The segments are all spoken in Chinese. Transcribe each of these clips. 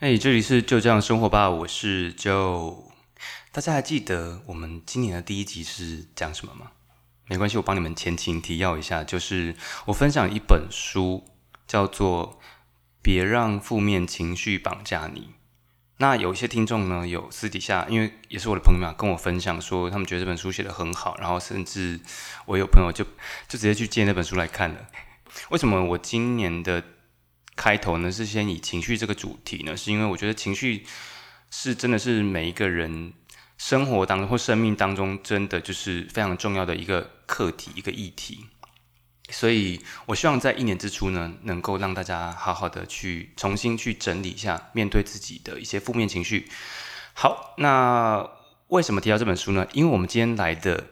哎，这里是就这样生活吧，我是 Joe。大家还记得我们今年的第一集是讲什么吗？没关系，我帮你们前情提要一下，就是我分享一本书，叫做《别让负面情绪绑架你》。那有一些听众呢，有私底下，因为也是我的朋友嘛，跟我分享说，他们觉得这本书写的很好，然后甚至我有朋友就就直接去借那本书来看了。为什么我今年的？开头呢是先以情绪这个主题呢，是因为我觉得情绪是真的是每一个人生活当中或生命当中真的就是非常重要的一个课题一个议题，所以我希望在一年之初呢，能够让大家好好的去重新去整理一下面对自己的一些负面情绪。好，那为什么提到这本书呢？因为我们今天来的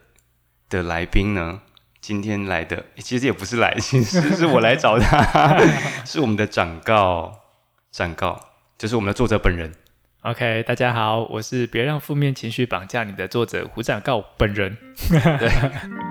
的来宾呢。今天来的其实也不是来 其实是我来找他，是我们的长告，长告就是我们的作者本人。OK，大家好，我是别让负面情绪绑架你的作者胡长告本人。对。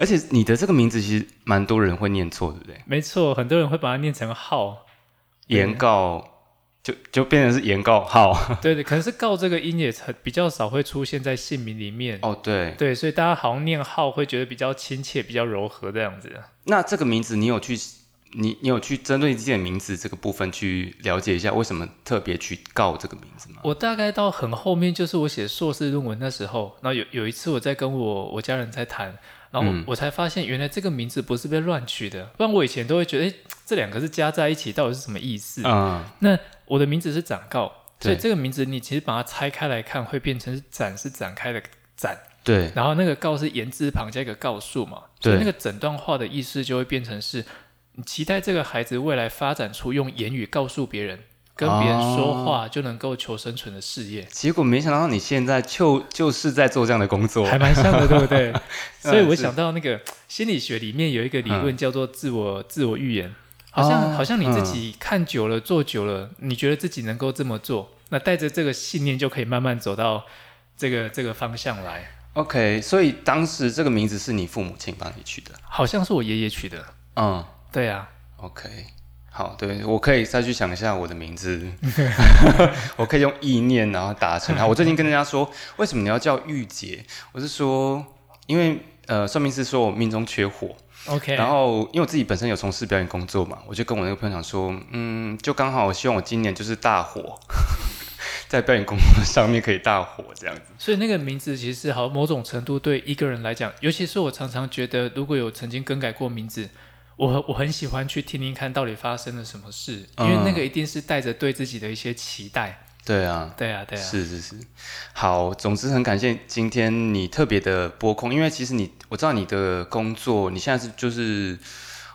而且你的这个名字其实蛮多人会念错，对不对？没错，很多人会把它念成浩，原告就就变成是原告浩。对对，可能是告这个音也很比较少会出现在姓名里面。哦，对对，所以大家好像念浩会觉得比较亲切、比较柔和这样子。那这个名字你有去你你有去针对自己的名字这个部分去了解一下，为什么特别去告这个名字吗？我大概到很后面，就是我写硕士论文那时候，那有有一次我在跟我我家人在谈。然后我才发现，原来这个名字不是被乱取的，不然我以前都会觉得，哎，这两个是加在一起，到底是什么意思？啊，那我的名字是展告，所以这个名字你其实把它拆开来看，会变成展是展开的展，对。然后那个告是言字旁加一个告诉嘛，所以那个整段话的意思就会变成是，你期待这个孩子未来发展出用言语告诉别人。跟别人说话就能够求生存的事业，结果没想到你现在就就是在做这样的工作，还蛮像的，对不对？所以我想到那个心理学里面有一个理论叫做自我自我预言，好像好像你自己看久了做久了，你觉得自己能够这么做，那带着这个信念就可以慢慢走到这个这个方向来。OK，所以当时这个名字是你父母亲帮你取的，好像是我爷爷取的。嗯，对啊。OK。好，对我可以再去想一下我的名字 我可以用意念然后达成它。我最近跟大家说，为什么你要叫玉洁？我是说，因为呃，算命师说我命中缺火，OK。然后因为我自己本身有从事表演工作嘛，我就跟我那个朋友讲说，嗯，就刚好我希望我今年就是大火，在表演工作上面可以大火这样子。所以那个名字其实好某种程度对一个人来讲，尤其是我常常觉得，如果有曾经更改过名字。我我很喜欢去听听看到底发生了什么事，因为那个一定是带着对自己的一些期待。对啊，对啊，对啊，是是是。好，总之很感谢今天你特别的播控，因为其实你我知道你的工作，你现在是就是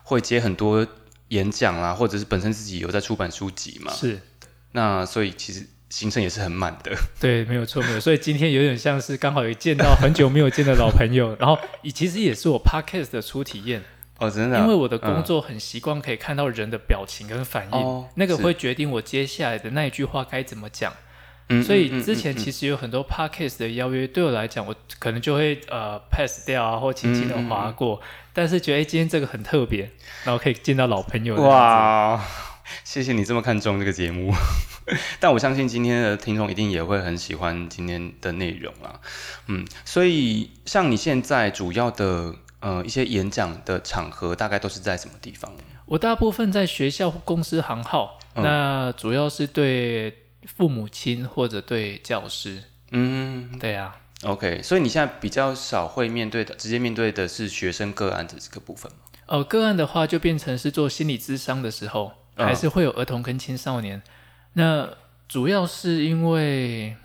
会接很多演讲啊，或者是本身自己有在出版书籍嘛。是。那所以其实行程也是很满的。对，没有错，没有。所以今天有点像是刚好有见到很久没有见的老朋友，然后其实也是我 podcast 的初体验。哦，真的，因为我的工作很习惯可以看到人的表情跟反应，那个会决定我接下来的那一句话该怎么讲。所以之前其实有很多 podcast 的邀约，对我来讲，我可能就会呃 pass 掉啊，或轻轻的划过。但是觉得哎，今天这个很特别，然后可以见到老朋友。哇，谢谢你这么看重这个节目。但我相信今天的听众一定也会很喜欢今天的内容啊。嗯，所以像你现在主要的。呃，一些演讲的场合大概都是在什么地方？我大部分在学校、公司行号，那主要是对父母亲或者对教师。嗯，对啊。OK，所以你现在比较少会面对的，直接面对的是学生个案的这个部分吗？呃，个案的话就变成是做心理咨商的时候，还是会有儿童跟青少年。那主要是因为。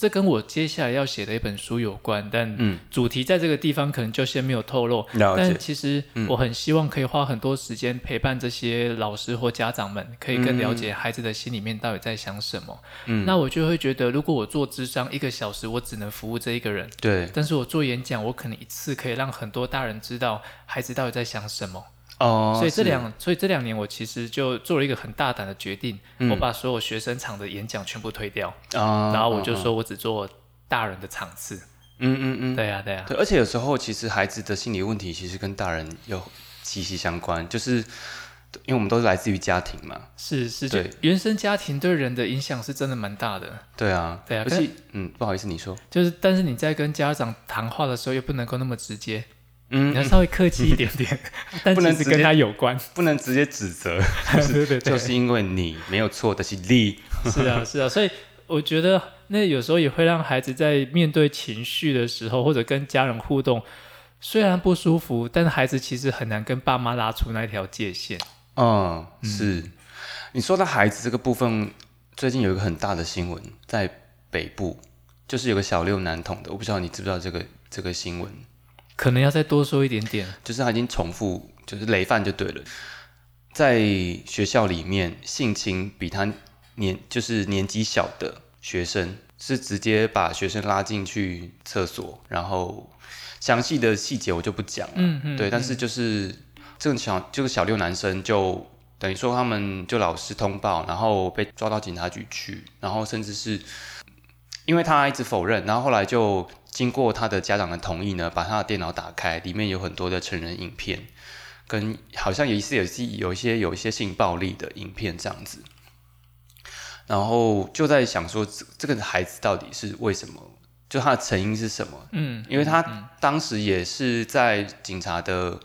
这跟我接下来要写的一本书有关，但主题在这个地方可能就先没有透露。但其实我很希望可以花很多时间陪伴这些老师或家长们，可以更了解孩子的心里面到底在想什么。嗯，那我就会觉得，如果我做智商一个小时，我只能服务这一个人。对。但是我做演讲，我可能一次可以让很多大人知道孩子到底在想什么。哦，所以这两所以这两年我其实就做了一个很大胆的决定，嗯。我把所有学生场的演讲全部推掉，啊，然后我就嗯说我只做大人的场次。嗯嗯嗯，对呀、对呀、对，而且有时候其实孩子的心理问题其实跟大人有息息相关，就是因为我们都是来自于家庭嘛，是是，对。原生家庭对人的影响是真的蛮大的。对啊，对啊可而且嗯，不好意思，你说，就是，但是你在跟家长谈话的时候，又不能够那么直接，嗯你要稍微客气一点点，但不能跟他有关。不能直接指责，对对对，就是因为你没有错的是你，是啊，是啊，所以我觉得那有时候也会让孩子在面对情绪的时候，或者跟家人互动，虽然不舒服，但是孩子其实很难跟爸妈拉出那条界限。嗯，是。你说到孩子这个部分，最近有一个很大的新闻，在北部，就是有个小六男童的，我不知道你知不知道这个这个新闻，可能要再多说一点点。就是他已经重复，就是累犯就对了，在学校里面性侵比他年就是年纪小的学生，是直接把学生拉进去厕所，然后详细的细节我就不讲了，嗯嗯，对，但是就是这个小这个小六男生就等于说他们就老师通报，然后被抓到警察局去，然后甚至是因为他一直否认，然后后来就经过他的家长的同意呢，把他的电脑打开，里面有很多的成人影片，跟好像也是有是有一些有一些性暴力的影片这样子。然后就在想说，这这个孩子到底是为什么？就他的成因是什么？嗯，因为他当时也是在警察的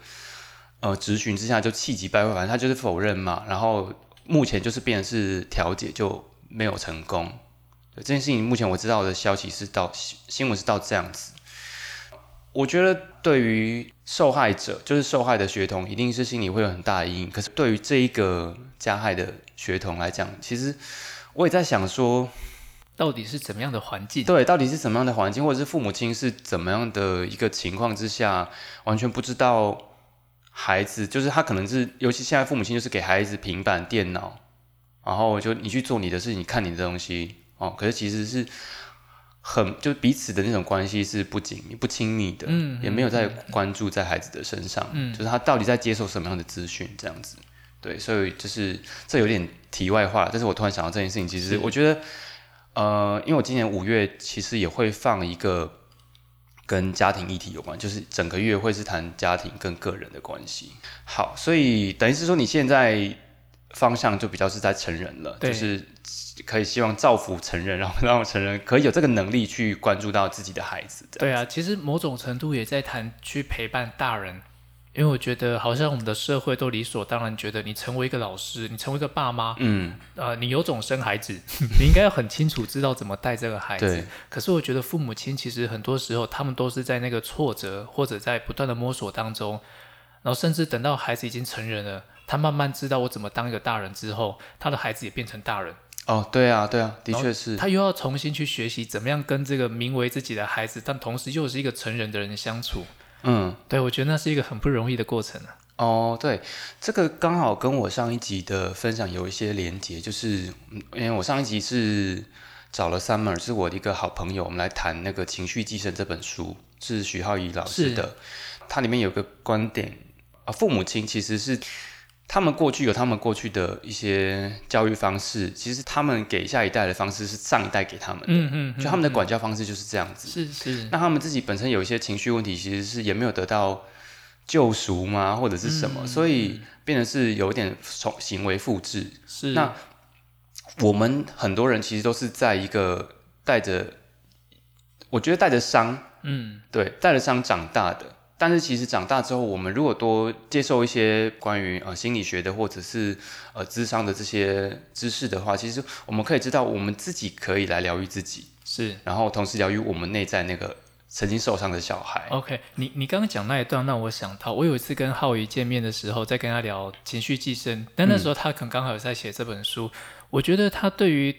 呃质询之下就气急败坏，反正他就是否认嘛。然后目前就是变成是调解就没有成功。对这件事情，目前我知道的消息是到新新闻是到这样子。我觉得对于受害者，就是受害的学童，一定是心里会有很大的阴影。可是对于这一个加害的学童来讲，其实我也在想说，到底是怎么样的环境？对，到底是怎么样的环境，或者是父母亲是怎么样的一个情况之下，完全不知道孩子，就是他可能是，尤其现在父母亲就是给孩子平板电脑，然后就你去做你的事情，看你的东西哦，可是其实是很就是彼此的那种关系是不紧密、不亲密的，嗯也没有在关注在孩子的身上，嗯就是他到底在接受什么样的资讯这样子。对，所以就是这有点题外话，但是我突然想到这件事情，其实我觉得，呃，因为我今年五月其实也会放一个跟家庭议题有关，就是整个月会是谈家庭跟个人的关系。好，所以等于是说你现在方向就比较是在成人了，就是可以希望造福成人，然后让成人可以有这个能力去关注到自己的孩子。对啊，其实某种程度也在谈去陪伴大人，因为我觉得好像我们的社会都理所当然觉得你成为一个老师，你成为一个爸妈，嗯，呃，你有种生孩子，你应该要很清楚知道怎么带这个孩子对。可是我觉得父母亲其实很多时候他们都是在那个挫折或者在不断的摸索当中，然后甚至等到孩子已经成人了，他慢慢知道我怎么当一个大人之后，他的孩子也变成大人。哦，对啊，对啊，的确是。他又要重新去学习怎么样跟这个名为自己的孩子，但同时又是一个成人的人相处。嗯，对我觉得那是一个很不容易的过程啊。哦，对，这个刚好跟我上一集的分享有一些连结，就是嗯因为我上一集是找了 Summer，是我的一个好朋友，我们来谈那个《情绪寄生》这本书，是徐浩怡老师的。它里面有个观点啊，父母亲其实是他们过去有他们过去的一些教育方式，其实他们给下一代的方式是上一代给他们的，嗯嗯，就他们的管教方式就是这样子。是是，那他们自己本身有一些情绪问题，其实是也没有得到救赎吗，或者是什么，嗯所以变得是有点从行为复制。是。那我们很多人其实都是在一个带着，我觉得带着伤，嗯。对，带着伤长大的。但是其实长大之后，我们如果多接受一些关于呃心理学的或者是呃智商的这些知识的话，其实我们可以知道，我们自己可以来疗愈自己，是。然后同时疗愈我们内在那个曾经受伤的小孩。OK，你你刚刚讲那一段让我想到，我有一次跟浩宇见面的时候，在跟他聊情绪寄生，但那时候他可能刚好有在写这本书，我觉得他对于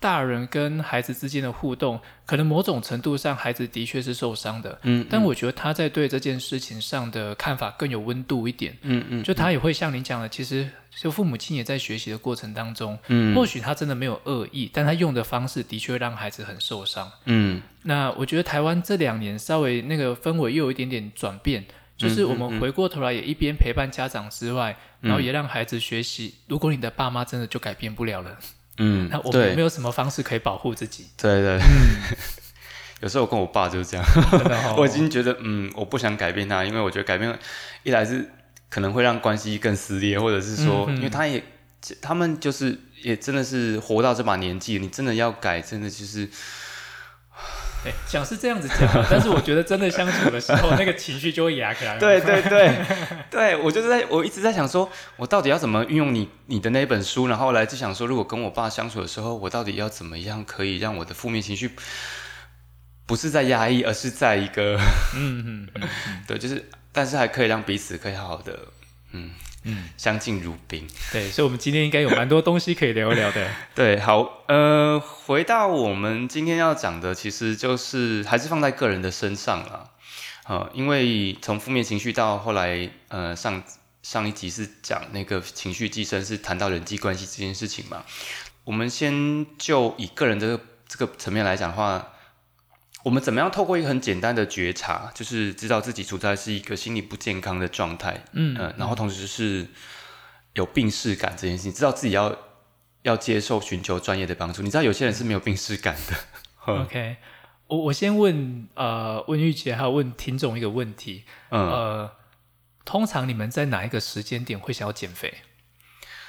大人跟孩子之间的互动，可能某种程度上孩子的确是受伤的，嗯，但我觉得他在对这件事情上的看法更有温度一点，嗯嗯，就他也会像您讲的，其实就父母亲也在学习的过程当中，嗯。或许他真的没有恶意，但他用的方式的确让孩子很受伤。嗯那我觉得台湾这两年稍微那个氛围又有一点点转变，就是我们回过头来也一边陪伴家长之外，然后也让孩子学习。如果你的爸妈真的就改变不了了，嗯，那我们有没有什么方式可以保护自己？对对，有时候我跟我爸就是这样，我已经觉得嗯，我不想改变他，因为我觉得改变一来是可能会让关系更撕裂，或者是说，因为他也他们就是也真的是活到这把年纪，你真的要改，真的就是。讲是这样子讲，但是我觉得真的相处的时候，那个情绪就会压起来。对对对，对我就是在我一直在想说，我到底要怎么运用你你的那本书，然后来就想说，如果跟我爸相处的时候，我到底要怎么样可以让我的负面情绪不是在压抑，而是在一个嗯嗯 对，就是但是还可以让彼此可以好好的嗯。嗯，相敬如宾。对，所以，我们今天应该有蛮多东西可以聊一聊的。对，好，呃，回到我们今天要讲的，其实就是还是放在个人的身上了。啊，因为从负面情绪到后来，呃，上上一集是讲那个情绪寄生，是谈到人际关系这件事情嘛。我们先就以个人的这个层面来讲的话。我们怎么样透过一个很简单的觉察，就是知道自己处在是一个心理不健康的状态，嗯，然后同时是有病逝感这件事情，知道自己要要接受寻求专业的帮助。你知道有些人是没有病逝感的。OK，我我先问呃问玉姐还有问听众一个问题，呃，通常你们在哪一个时间点会想要减肥？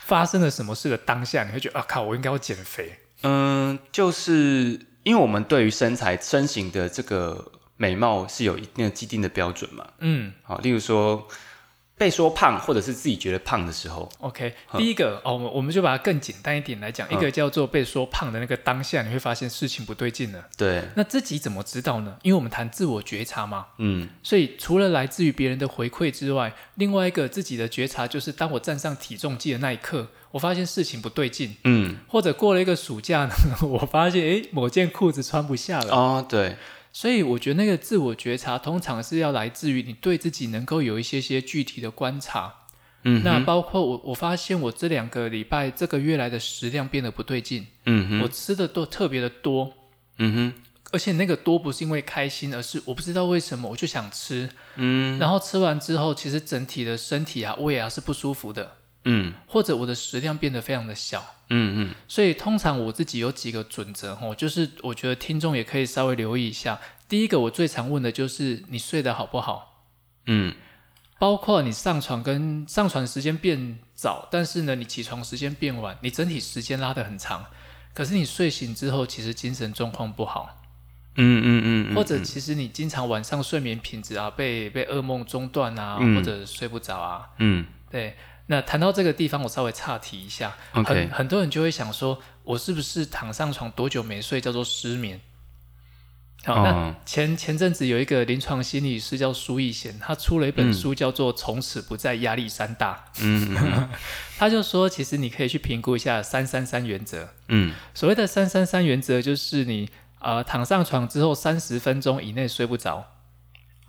发生了什么事的当下，你会觉得啊靠，我应该要减肥？嗯，就是。因为我们对于身材身形的这个美貌是有一定的既定的标准嘛，嗯，好，例如说被说胖或者是自己觉得胖的时候，OK，第一个哦，我们就把它更简单一点来讲，一个叫做被说胖的那个当下，你会发现事情不对劲了，对，那自己怎么知道呢？因为我们谈自我觉察嘛，嗯，所以除了来自于别人的回馈之外，另外一个自己的觉察就是当我站上体重计的那一刻。我发现事情不对劲，嗯，或者过了一个暑假呢，我发现哎，某件裤子穿不下了。哦，对，所以我觉得那个自我觉察通常是要来自于你对自己能够有一些些具体的观察，嗯，那包括我我发现我这两个礼拜这个月来的食量变得不对劲，嗯哼，我吃的都特别的多，嗯哼，而且那个多不是因为开心，而是我不知道为什么我就想吃，嗯，然后吃完之后，其实整体的身体啊胃啊是不舒服的。嗯，或者我的食量变得非常的小，嗯嗯，所以通常我自己有几个准则哦，就是我觉得听众也可以稍微留意一下。第一个，我最常问的就是你睡得好不好？嗯，包括你上床跟上床时间变早，但是呢，你起床时间变晚，你整体时间拉得很长，可是你睡醒之后其实精神状况不好，嗯嗯嗯，或者其实你经常晚上睡眠品质啊被被噩梦中断啊，或者睡不着啊，嗯，对。那谈到这个地方，我稍微岔题一下。很很多人就会想说，我是不是躺上床多久没睡叫做失眠？好，那前前阵子有一个临床心理师叫苏逸贤，他出了一本书叫做《从此不再压力山大》。嗯，他就说，其实你可以去评估一下三三三原则。嗯，所谓的三三三原则，就是你呃躺上床之后三十分钟以内睡不着，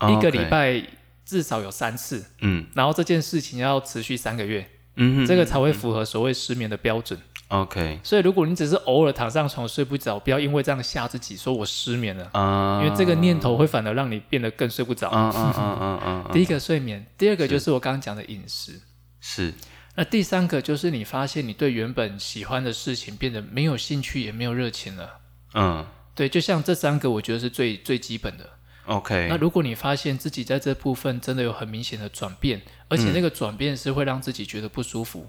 一个礼拜。至少有三次，嗯，然后这件事情要持续三个月，嗯，这个才会符合所谓失眠的标准。OK，所以如果你只是偶尔躺上床睡不着，不要因为这样吓自己，说我失眠了，啊，因为这个念头会反而让你变得更睡不着。嗯嗯嗯嗯嗯。第一个睡眠，第二个就是我刚刚讲的饮食，是。那第三个就是你发现你对原本喜欢的事情变得没有兴趣，也没有热情了。嗯，对，就像这三个，我觉得是最最基本的。OK，那如果你发现自己在这部分真的有很明显的转变，而且那个转变是会让自己觉得不舒服，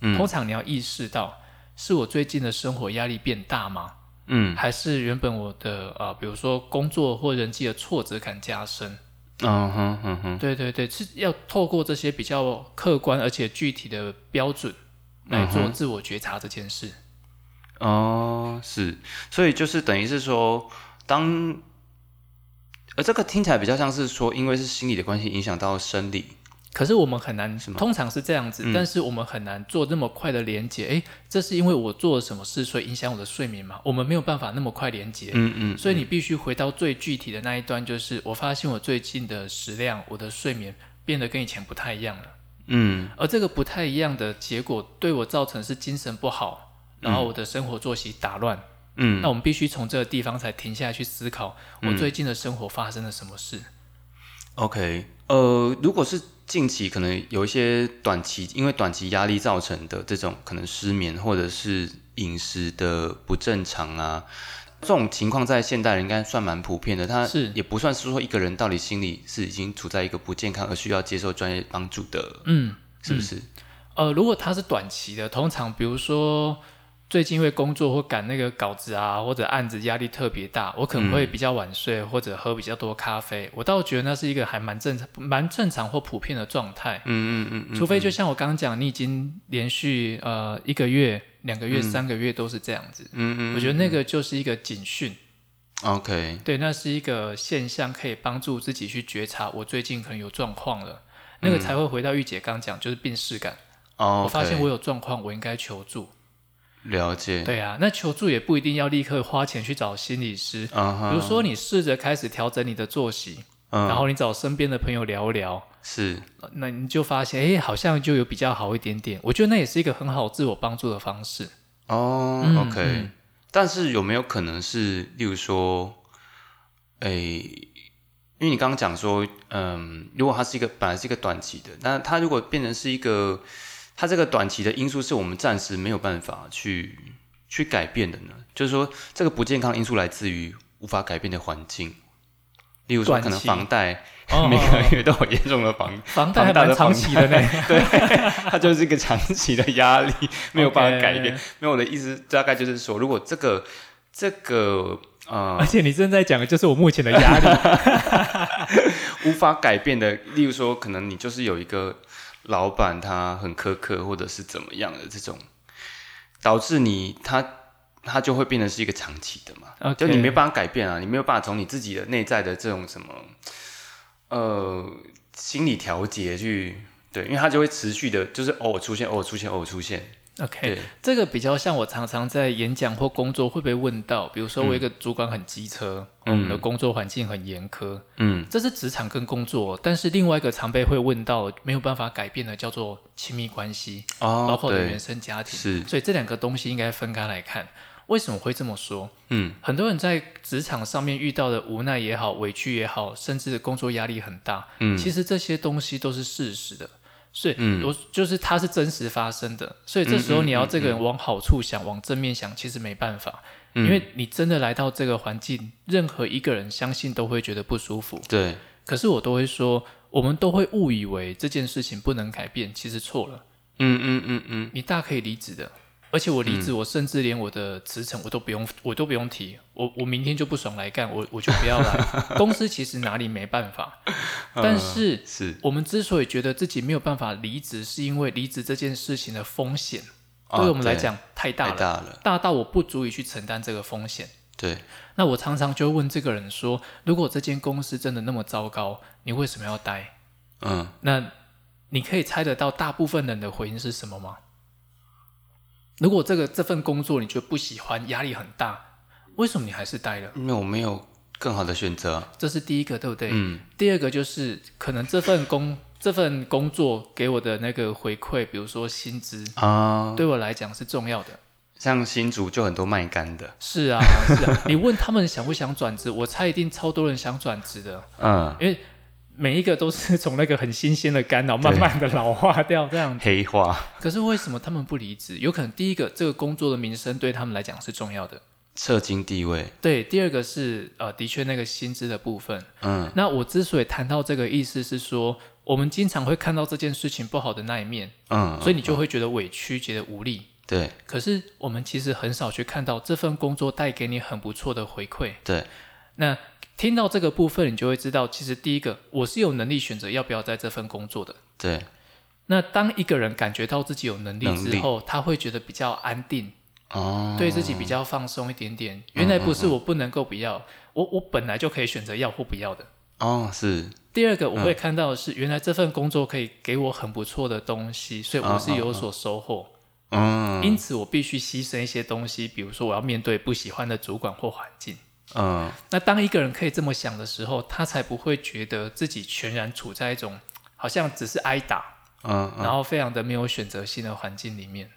嗯，通常你要意识到，是我最近的生活压力变大吗？嗯，还是原本我的呃，比如说工作或人际的挫折感加深？嗯哼哼哼，对对对，是要透过这些比较客观而且具体的标准来做自我觉察这件事。哦，是，所以就是等于是说，当而这个听起来比较像是说，因为是心理的关系影响到生理，可是我们很难，通常是这样子，但是我们很难做那么快的连接。哎，这是因为我做了什么事，所以影响我的睡眠吗？我们没有办法那么快连接。嗯嗯。所以你必须回到最具体的那一端，就是我发现我最近的食量，我的睡眠变得跟以前不太一样了。嗯。而这个不太一样的结果，对我造成是精神不好，然后我的生活作息打乱。嗯，那我们必须从这个地方才停下来去思考，我最近的生活发生了什么事。OK，呃，如果是近期可能有一些短期因为短期压力造成的这种可能失眠或者是饮食的不正常啊，这种情况在现代人应该算蛮普遍的。他是也不算是说一个人到底心里是已经处在一个不健康而需要接受专业帮助的，嗯，是不是？呃，如果他是短期的，通常比如说最近因为工作或赶那个稿子啊，或者案子压力特别大，我可能会比较晚睡，或者喝比较多咖啡。我倒觉得那是一个还蛮正常、蛮正常或普遍的状态。嗯嗯嗯嗯，除非就像我刚刚讲，你已经连续呃一个月、两个月、三个月都是这样子，嗯嗯，我觉得那个就是一个警讯。OK，对，那是一个现象，可以帮助自己去觉察我最近可能有状况了，那个才会回到玉姐刚讲，就是病视感。哦，我发现我有状况，我应该求助。了解，对啊，那求助也不一定要立刻花钱去找心理师，比如说你试着开始调整你的作息，嗯。然后你找身边的朋友聊聊，是。那你就发现，哎，好像就有比较好一点点。我觉得那也是一个很好自我帮助的方式。哦、嗯 o k 嗯。但是有没有可能是，例如说，诶，因为你刚刚讲说，嗯，如果它是一个本来是一个短期的，那它如果变成是一个，它这个短期的因素是我们暂时没有办法去去改变的呢？就是说，这个不健康因素来自于无法改变的环境，例如说可能房贷，哦每个月都有严重的房房贷还蛮长期的呢。它就是一个长期的压力，没有办法改变。有我的意思，大概就是说，如果这个这个呃而且你正在讲的就是我目前的压力。无法改变的，例如说，可能你就是有一个老板，他很苛刻，或者是怎么样的这种，导致你他他就会变成是一个长期的嘛。就你没办法改变啊，你没有办法从你自己的内在的这种什么呃心理调节去对，因为它就会持续的，就是偶尔出现，偶尔出现，偶尔出现。OK，这个比较像我常常在演讲或工作会被问到，比如说我一个主管很机车，我们的工作环境很严苛，嗯。这是职场跟工作，但是另外一个常被会问到没有办法改变的叫做亲密关系，哦，包括原生家庭，是。所以这两个东西应该分开来看。为什么会这么说？嗯。很多人在职场上面遇到的无奈也好、委屈也好，甚至工作压力很大，嗯。其实这些东西都是事实的。所以，嗯。我就是它是真实发生的，所以这时候你要这个人往好处想，往正面想，其实没办法，嗯。因为你真的来到这个环境，任何一个人相信都会觉得不舒服。对，可是我都会说，我们都会误以为这件事情不能改变，其实错了。嗯嗯嗯嗯，你大可以离职的，而且我离职，我甚至连我的辞呈我都不用，我都不用提，我我明天就不爽来干，我我就不要来。公司其实哪里没办法，但是是我们之所以觉得自己没有办法离职，是因为离职这件事情的风险啊对我们来讲太大太了，大了，大到我不足以去承担这个风险。对，那我常常就会问这个人说：如果这间公司真的那么糟糕，你为什么要待？嗯，那你可以猜得到大部分人的回应是什么吗？如果这个这份工作你觉得不喜欢，压力很大，为什么你还是待了？因为我没有更好的选择，这是第一个，对不对？嗯第二个就是可能这份工 这份工作给我的那个回馈，比如说薪资，啊，对我来讲是重要的。像新竹就很多卖干的，是啊，是啊。你问他们想不想转职，我猜一定超多人想转职的，嗯，因为每一个都是从那个很新鲜的干扰慢慢的老化掉这样子。黑化，可是为什么他们不离职？有可能第一个，这个工作的名声对他们来讲是重要的。社经地位，对，第二个是呃，的确那个薪资的部分。嗯那我之所以谈到这个意思是说，我们经常会看到这件事情不好的那一面，嗯，所以你就会觉得委屈，觉得无力。对可是我们其实很少去看到这份工作带给你很不错的回馈。对，那听到这个部分，你就会知道，其实第一个，我是有能力选择要不要在这份工作的。对，那当一个人感觉到自己有能力之后，他会觉得比较安定，哦，对自己比较放松一点点。原来不是我不能够不要，我我本来就可以选择要或不要的。哦，是，第二个我会看到的是，原来这份工作可以给我很不错的东西，所以我是有所收获。嗯因此，我必须牺牲一些东西，比如说我要面对不喜欢的主管或环境。嗯，那当一个人可以这么想的时候，他才不会觉得自己全然处在一种好像只是挨打，嗯然后非常的没有选择性的环境里面。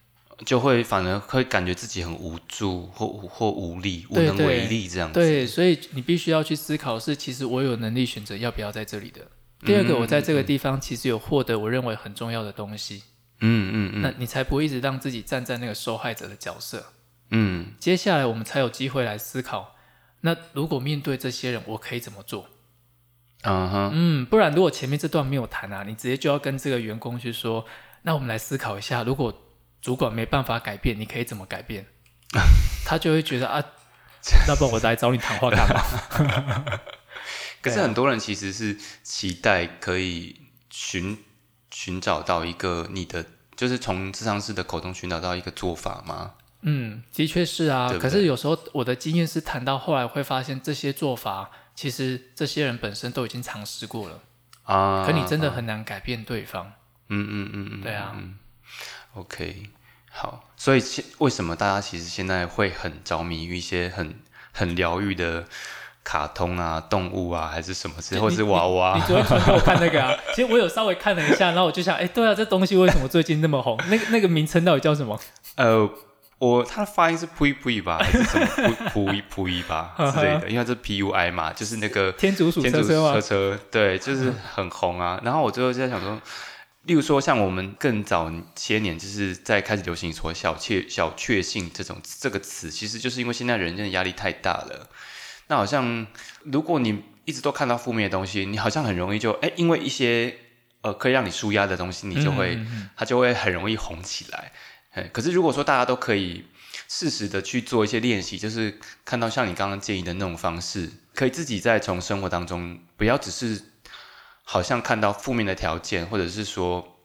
就会反而会感觉自己很无助或无或无力，无能为力这样子。对，所以你必须要去思考是，其实我有能力选择要不要在这里的。第二个，我在这个地方其实有获得我认为很重要的东西。嗯嗯嗯，那你才不会一直让自己站在那个受害者的角色。嗯接下来我们才有机会来思考，那如果面对这些人，我可以怎么做？嗯哼，嗯，不然如果前面这段没有谈啊，你直接就要跟这个员工去说，那我们来思考一下，如果主管没办法改变，你可以怎么改变？他就会觉得啊，那不然我来找你谈话干嘛？可是很多人其实是期待可以寻寻找到一个你的，就是从智商师的口中寻找到一个做法吗？嗯，的确是啊。对对可是有时候我的经验是谈到后来会发现，这些做法其实这些人本身都已经尝试过了，啊，可你真的很难改变对方。嗯嗯嗯嗯，对啊，OK，好，所以现为什么大家其实现在会很着迷于一些很很疗愈的卡通啊、动物啊，还是什么之类，或者是娃娃你？昨天传给我看那个啊，其实我有稍微看了一下，然后我就想，哎，对啊，这东西为什么最近那么红？那个那个名称到底叫什么？呃，我它的发音是 pui pui 吧，还是什么 pui pui 吧 之类的？因为它是 P U I 嘛，就是那个 天竺鼠车车吗车？车，对，就是很红啊。然后我最后就在想说，例如说像我们更早些年，就是在开始流行说小确小确幸这种这个词，其实就是因为现在人真的压力太大了。那好像如果你一直都看到负面的东西，你好像很容易就哎，因为一些呃可以让你舒压的东西，你就会、嗯嗯嗯它就会很容易红起来。哎，可是如果说大家都可以适时的去做一些练习，就是看到像你刚刚建议的那种方式，可以自己再从生活当中不要只是好像看到负面的条件，或者是说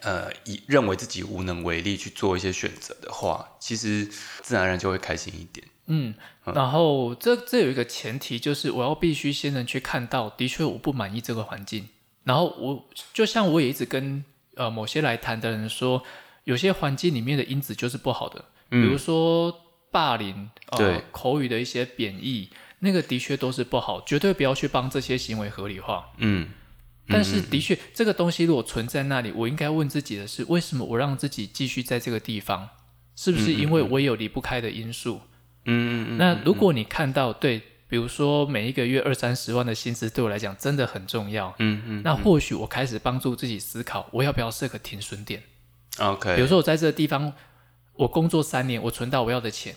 呃以认为自己无能为力去做一些选择的话，其实自然而然就会开心一点。嗯，然后这这有一个前提，就是我要必须先能去看到，的确我不满意这个环境。然后我就像我也一直跟呃某些来谈的人说，有些环境里面的因子就是不好的，比如说霸凌、呃对口语的一些贬义，那个的确都是不好，绝对不要去帮这些行为合理化。嗯但是的确，这个东西如果存在那里，我应该问自己的是：为什么我让自己继续在这个地方？是不是因为我有离不开的因素？嗯嗯嗯，那如果你看到对，比如说每一个月二三十万的薪资对我来讲真的很重要，嗯嗯那或许我开始帮助自己思考，我要不要设个停损点？，OK，比如说我在这个地方，我工作三年，我存到我要的钱，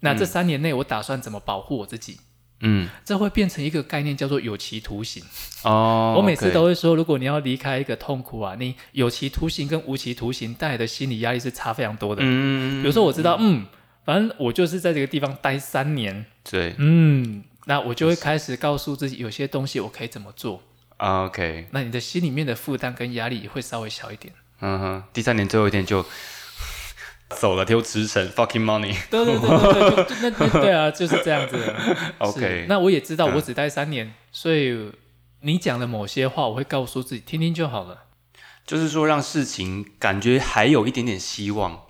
那这三年内我打算怎么保护我自己？嗯这会变成一个概念，叫做有期徒刑。哦，我每次都会说，如果你要离开一个痛苦啊，你有期徒刑跟无期徒刑带来的心理压力是差非常多的。嗯，比如说我知道，嗯，反正我就是在这个地方待三年，对嗯，那我就会开始告诉自己，有些东西我可以怎么做。啊，OK，那你的心里面的负担跟压力也会稍微小一点。嗯哼，第三年最后一天就 走了，丢驰骋，fucking money。对对对对对，就那对啊，就是这样子。OK 那我也知道我只待三年，所以你讲的某些话，我会告诉自己听听就好了。就是说让事情感觉还有一点点希望，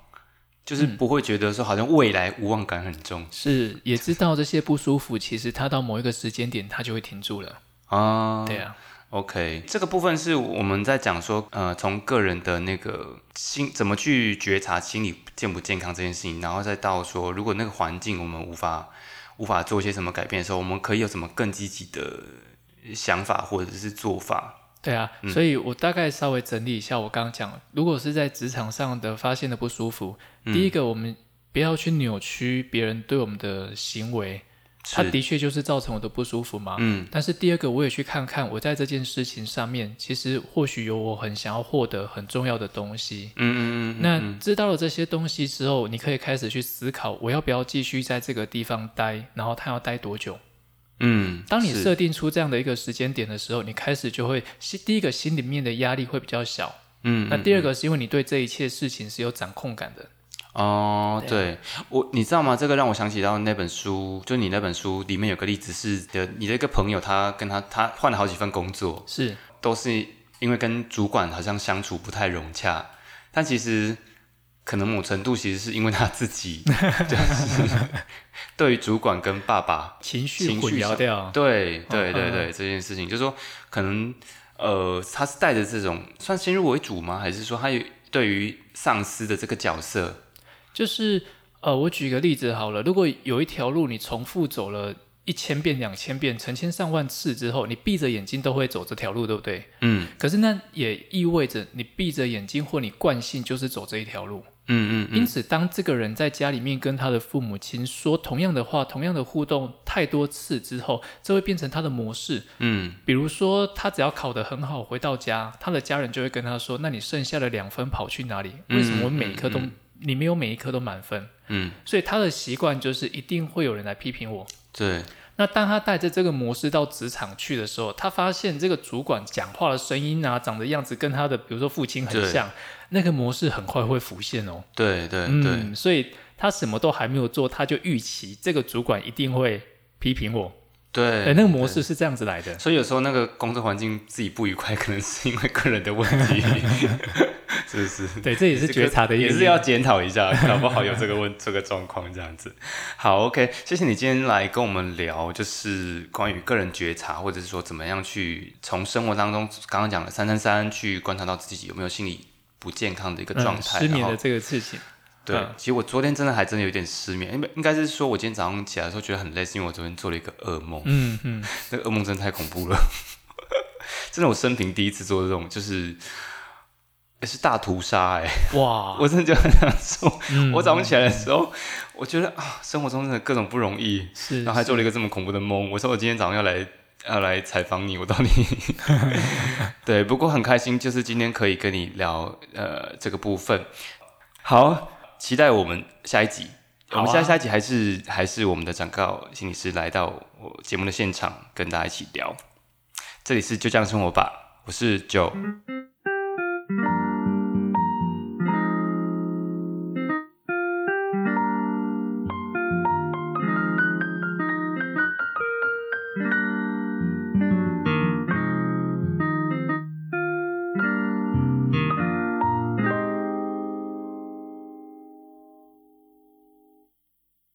就是不会觉得说好像未来无望感很重是，也知道这些不舒服，其实它到某一个时间点，它就会停住了。啊。对啊，OK，这个部分是我们在讲说，呃，从个人的那个心怎么去觉察心理健不健康这件事情，然后再到说，如果那个环境我们无法无法做一些什么改变的时候，我们可以有什么更积极的想法或者是做法。对啊，所以我大概稍微整理一下我刚刚讲，如果是在职场上的发现的不舒服，第一个我们不要去扭曲别人对我们的行为，它的确就是造成我的不舒服嘛。嗯但是第二个，我也去看看我在这件事情上面，其实或许有我很想要获得很重要的东西。嗯嗯嗯，那知道了这些东西之后，你可以开始去思考，我要不要继续在这个地方待，然后他要待多久？嗯，当你设定出这样的一个时间点的时候，你开始就会心第一个心里面的压力会比较小。嗯，那第二个是因为你对这一切事情是有掌控感的。哦，对我，你知道吗？这个让我想起到那本书，就你那本书里面有个例子是的，你的一个朋友，他跟他他换了好几份工作，是，都是因为跟主管好像相处不太融洽，但其实可能某程度其实是因为他自己 就是对于主管跟爸爸，情绪混情绪上淆掉。对对对嗯对，这件事情，就是说可能呃，他是带着这种算先入为主吗？还是说他有对于上司的这个角色？就是呃，我举个例子好了，如果有一条路你重复走了一千遍、两千遍、成千上万次之后，你闭着眼睛都会走这条路，对不对？嗯可是那也意味着你闭着眼睛或你惯性就是走这一条路。嗯嗯嗯，因此，当这个人在家里面跟他的父母亲说同样的话、同样的互动太多次之后，这会变成他的模式。嗯比如说，他只要考得很好，回到家，他的家人就会跟他说：“那你剩下的两分跑去哪里？为什么我每一科都、嗯你没有每一科都满分？”嗯，所以他的习惯就是一定会有人来批评我。对，那当他带着这个模式到职场去的时候，他发现这个主管讲话的声音啊，长的样子跟他的比如说父亲很像，那个模式很快会浮现哦。对对对，嗯，所以他什么都还没有做，他就预期这个主管一定会批评我。对，哎，那个模式是这样子来的。所以有时候那个工作环境自己不愉快，可能是因为个人的问题，是不是？对，这也是觉察的一个也是要检讨一下，搞不好有这个问 这个状况这样子。好，OK，谢谢你今天来跟我们聊，就是关于个人觉察，或者是说怎么样去从生活当中刚刚讲的三三三去观察到自己有没有心理不健康的一个状嗯态，失眠的这个事情。对，嗯。其实我昨天真的还真的有点失眠，因为应该是说我今天早上起来的时候觉得很累，是因为我昨天做了一个噩梦，嗯嗯，那个噩梦真的太恐怖了，真的我生平第一次做这种，就是也是大屠杀哎、哇，我真的就很难受，嗯我早上起来的时候，我觉得啊，生活中真的各种不容易，是，然后还做了一个个这么恐怖的梦。我说我今天早上要来要来采访你，我到底对，不过很开心，就是今天可以跟你聊呃这个部分。好，期待我们下一集。啊我们下下一集还是还是我们的长告心理师来到我节目的现场，跟大家一起聊。这里是就这样生活吧，我是九。